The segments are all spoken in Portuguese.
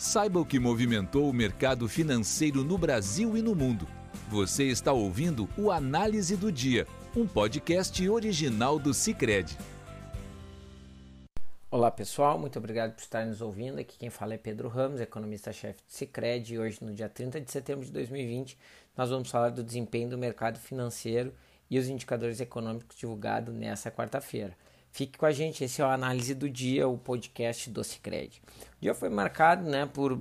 Saiba o que movimentou o mercado financeiro no Brasil e no mundo. Você está ouvindo o Análise do Dia, um podcast original do Cicred. Olá pessoal, muito obrigado por estar nos ouvindo. Aqui quem fala é Pedro Ramos, economista-chefe do Cicred. E hoje, no dia 30 de setembro de 2020, nós vamos falar do desempenho do mercado financeiro e os indicadores econômicos divulgados nessa quarta-feira. Fique com a gente, esse é o Análise do Dia, o podcast do Cicred. O dia foi marcado né, por uh,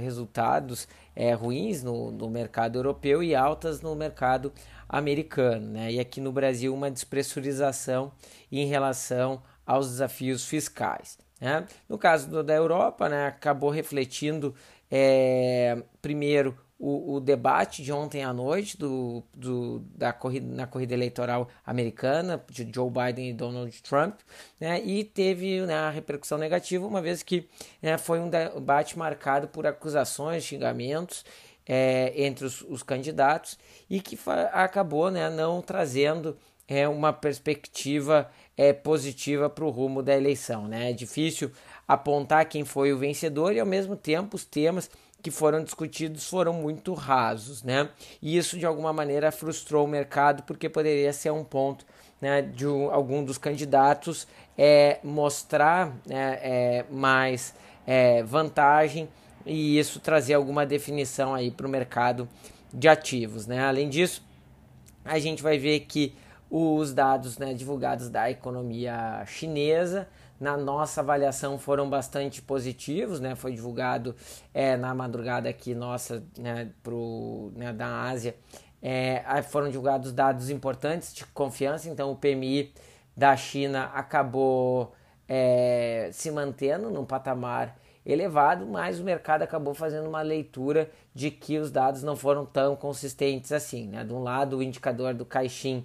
resultados é, ruins no, no, mercado europeu e altas no mercado americano. Né? E aqui no Brasil, uma despressurização em relação aos desafios fiscais. Né? No caso da Europa, né, acabou refletindo é, primeiro o, o, debate de ontem à noite do, do, da corrida, na corrida eleitoral americana de Joe Biden e Donald Trump, né, e teve né, a repercussão negativa, uma vez que né, foi um debate marcado por acusações, xingamentos é, entre os, os, candidatos e que acabou né, não trazendo é, uma perspectiva é, positiva para o rumo da eleição. Né? É difícil apontar quem foi o vencedor e, ao mesmo tempo, os temas que foram discutidos foram muito rasos, né? E isso de alguma maneira frustrou o mercado porque poderia ser um ponto né, de um, algum dos candidatos é, mostrar né, é, mais é, vantagem e isso trazer alguma definição aí para o mercado de ativos, né? Além disso, a gente vai ver que os dados né, divulgados da economia chinesa na nossa avaliação foram bastante positivos, né? Foi divulgado é, na madrugada aqui nossa, né, pro, né, da Ásia, é, foram divulgados dados importantes de confiança, então o PMI da China acabou é, se mantendo num patamar elevado, mas o mercado acabou fazendo uma leitura de que os dados não foram tão consistentes assim. Né? De um lado, o indicador do Caixin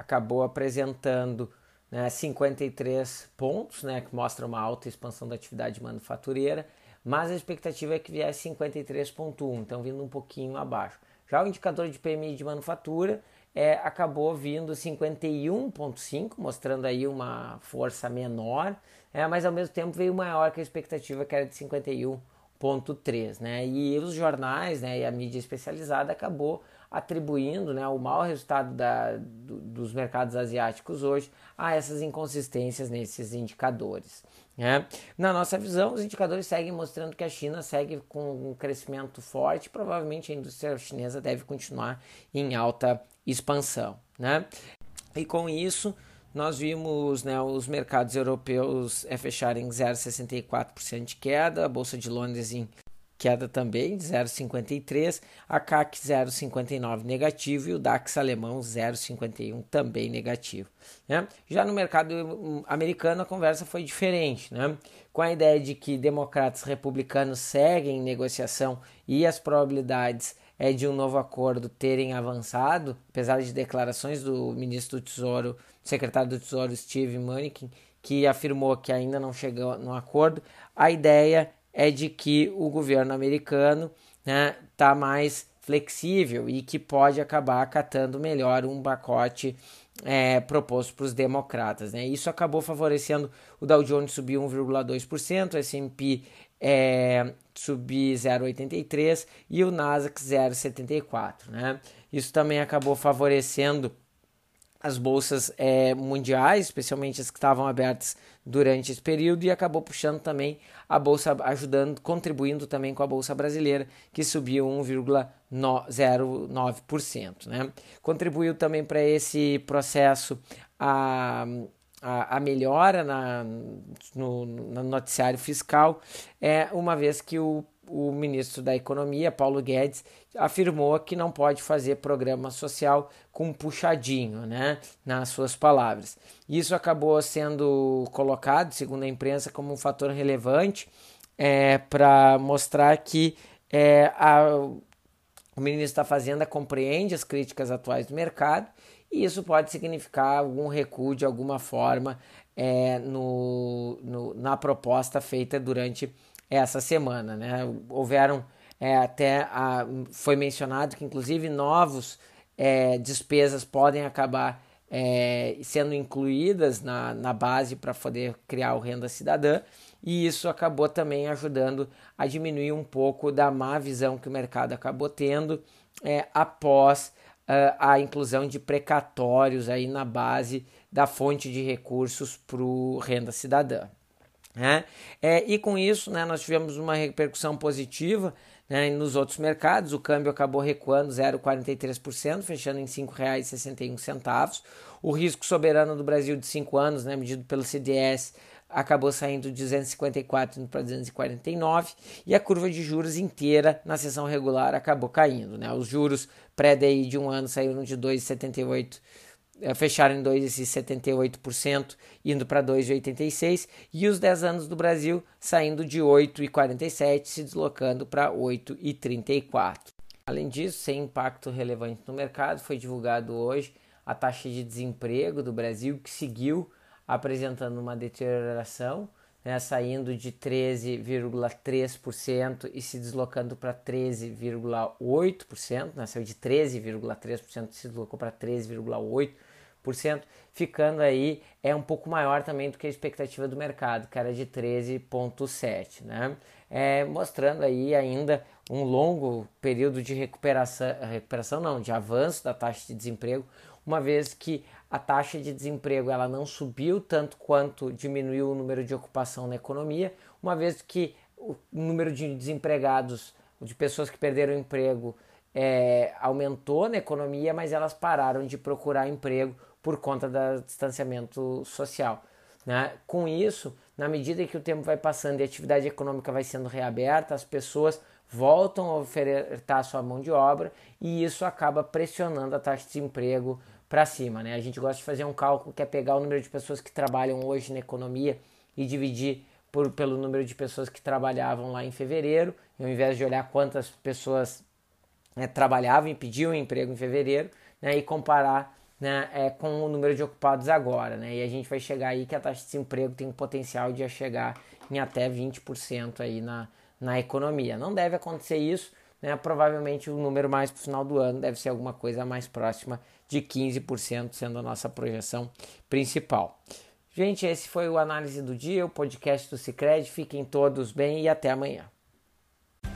acabou apresentando né, 53 pontos, né, que mostra uma alta expansão da atividade manufatureira, mas a expectativa é que viesse 53,1, então vindo um pouquinho abaixo. Já o indicador de PMI de manufatura é, acabou vindo 51,5, mostrando aí uma força menor, é, mas ao mesmo tempo veio maior que a expectativa que era de 51,3, né? E os jornais, né, e a mídia especializada acabou atribuindo né, o mau resultado da, do, dos mercados asiáticos hoje a essas inconsistências nesses indicadores. Né? Na nossa visão, os indicadores seguem mostrando que a China segue com um crescimento forte, provavelmente a indústria chinesa deve continuar em alta expansão. Né? E com isso, nós vimos né, os mercados europeus é, fecharem 0,64% de queda, a Bolsa de Londres em queda também de 0,53, a CAC 0,59 negativo e o DAX alemão 0,51 também negativo. Né? Já no mercado hum, americano a conversa foi diferente, né? com a ideia de que democratas republicanos seguem em negociação e as probabilidades é, de um novo acordo terem avançado, apesar de declarações do ministro do Tesouro, secretário do Tesouro Steve Mnuchin, que afirmou que ainda não chegou no acordo, a ideia é de que o governo americano está né, tá mais flexível e que pode acabar acatando melhor um pacote é, proposto para os democratas. Né? Isso acabou favorecendo o Dow Jones subir 1,2%, o S&P é, subir 0,83% e o Nasdaq 0,74%. Né? Isso também acabou favorecendo as bolsas é, mundiais, especialmente as que estavam abertas durante esse período, e acabou puxando também a bolsa, ajudando, contribuindo também com a bolsa brasileira, que subiu 1,09%. Né? Contribuiu também para esse processo a a, a, melhora na, no, no, noticiário fiscal, é uma vez que o o ministro da Economia, Paulo Guedes, afirmou que não pode fazer programa social com puxadinho, né, nas suas palavras. Isso acabou sendo colocado, segundo a imprensa, como um fator relevante é, para mostrar que é, a, o ministro da Fazenda compreende as críticas atuais do mercado e isso pode significar algum recuo de alguma forma é, no, no, na proposta feita durante essa semana. Né? Houveram é, até a, foi mencionado que inclusive novos é, despesas podem acabar é, sendo incluídas na, na base para poder criar o renda cidadã e isso acabou também ajudando a diminuir um pouco da má visão que o mercado acabou tendo é, após uh, a inclusão de precatórios aí na base da fonte de recursos para o renda cidadã. Né? É, e com isso, né, nós tivemos uma repercussão positiva né, nos outros mercados. O câmbio acabou recuando 0,43%, fechando em R$ 5,61. O risco soberano do Brasil de 5 anos, né, medido pelo CDS, acabou saindo de 254 para 249 e a curva de juros inteira na sessão regular acabou caindo. Né? Os juros pré-DI de um ano saíram de 2,78 eh, fecharam em 2,78%, indo para 2,86%, e os 10 anos do Brasil saindo de 8,47%, se deslocando para 8,34%. Além disso, sem impacto relevante no mercado, foi divulgado hoje a taxa de desemprego do Brasil, que seguiu apresentando uma deterioração, né, saindo de 13,3% e se deslocando para 13,8%, né, saiu de 13,3% e se deslocou para 13,8% ficando aí é um pouco maior também do que a expectativa do mercado, que era de 13,7, né? É, mostrando aí ainda um longo período de recuperação, recuperação não, de avanço da taxa de desemprego, uma vez que a taxa de desemprego ela não subiu tanto quanto diminuiu o número de ocupação na economia, uma vez que o número de desempregados, de pessoas que perderam o emprego, é, aumentou na economia, mas elas pararam de procurar emprego por conta do distanciamento social. Né? Com isso, na medida que o tempo vai passando e a atividade econômica vai sendo reaberta, as pessoas voltam a ofertar sua mão de obra e isso acaba pressionando a taxa de desemprego para cima. Né? A gente gosta de fazer um cálculo que é pegar o número de pessoas que trabalham hoje na economia e dividir por, pelo número de pessoas que trabalhavam lá em fevereiro, ao invés de olhar quantas pessoas né, trabalhavam e pediam emprego em fevereiro, né, e comparar né, é, com o número de ocupados agora. Né, e a gente vai chegar aí que a taxa de desemprego tem o potencial de chegar em até 20% aí na, na economia. Não deve acontecer isso, né, provavelmente o número mais para o final do ano deve ser alguma coisa mais próxima de 15%, sendo a nossa projeção principal. Gente, esse foi o Análise do Dia, o podcast do Cicred. Fiquem todos bem e até amanhã.